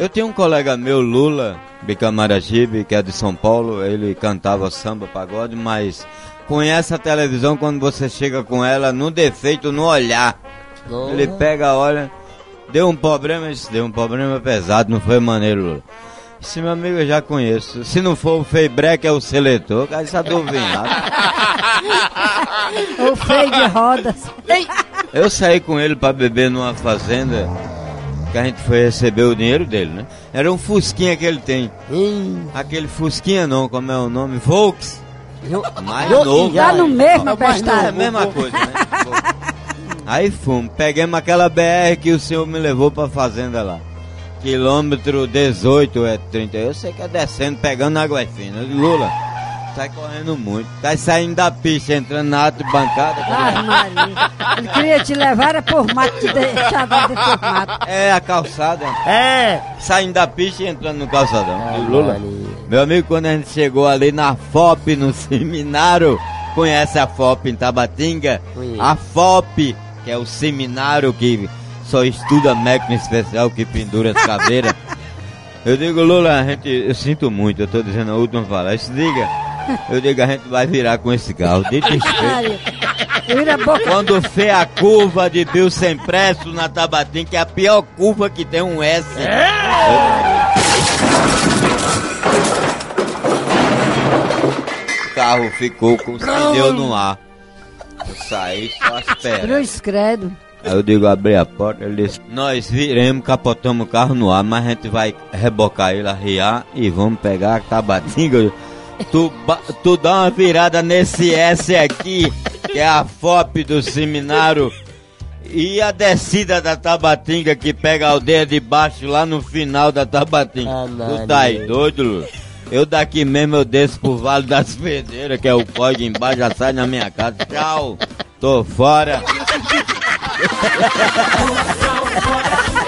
Eu tenho um colega meu, Lula, Bicamaragibe, que é de São Paulo, ele cantava samba, pagode, mas conhece a televisão quando você chega com ela no defeito, no olhar. Uhum. Ele pega, olha, deu um problema, isso deu um problema pesado, não foi maneiro, Lula. Esse meu amigo eu já conheço. Se não for o Feibrec, é o seletor, cara, isso é. O freio de rodas. Eu saí com ele pra beber numa fazenda que a gente foi receber o dinheiro dele, né? Era um Fusquinha que ele tem. Hum, Aquele Fusquinha não, como é o nome? Volks. eu- Mais eu- novo. Tá no mesmo É a mesma coisa, né? Aí fomos, pegamos aquela BR que o senhor me levou pra fazenda lá. Quilômetro 18 é 30. Eu sei que é descendo, pegando água fina. Lula, sai correndo muito. Tá saindo da pista, entrando na de bancada. Ah, Maria. Ele queria te levar era por mato, te deixava dentro do mato. É a calçada, É. saindo da pista e entrando no calçadão. Ah, digo, Lula, Maria. meu amigo, quando a gente chegou ali na FOP, no seminário, conhece a FOP em Tabatinga? Conheço. A FOP, que é o seminário que só estuda máquina especial que pendura as caveiras. Eu digo, Lula, a gente, eu sinto muito, eu tô dizendo a última fala. Se diga, eu digo, a gente vai virar com esse carro. E a boca. Quando fez a curva de Bill sem preço na Tabatinga, que é a pior curva que tem um S. O carro ficou com os pneus no ar. Eu saí só esperando. Cruz credo. Aí eu digo, abri a porta, ele disse, nós viremos, capotamos o carro no ar, mas a gente vai rebocar ele, arriar e vamos pegar a tabatinga. Tu, tu dá uma virada nesse S aqui, que é a FOP do seminário, e a descida da Tabatinga que pega a aldeia de baixo lá no final da Tabatinga. Ah, tu tá aí doido, Lu? Eu daqui mesmo eu desço pro Vale das Fedeiras, que é o código embaixo, já sai na minha casa. Tchau, tô fora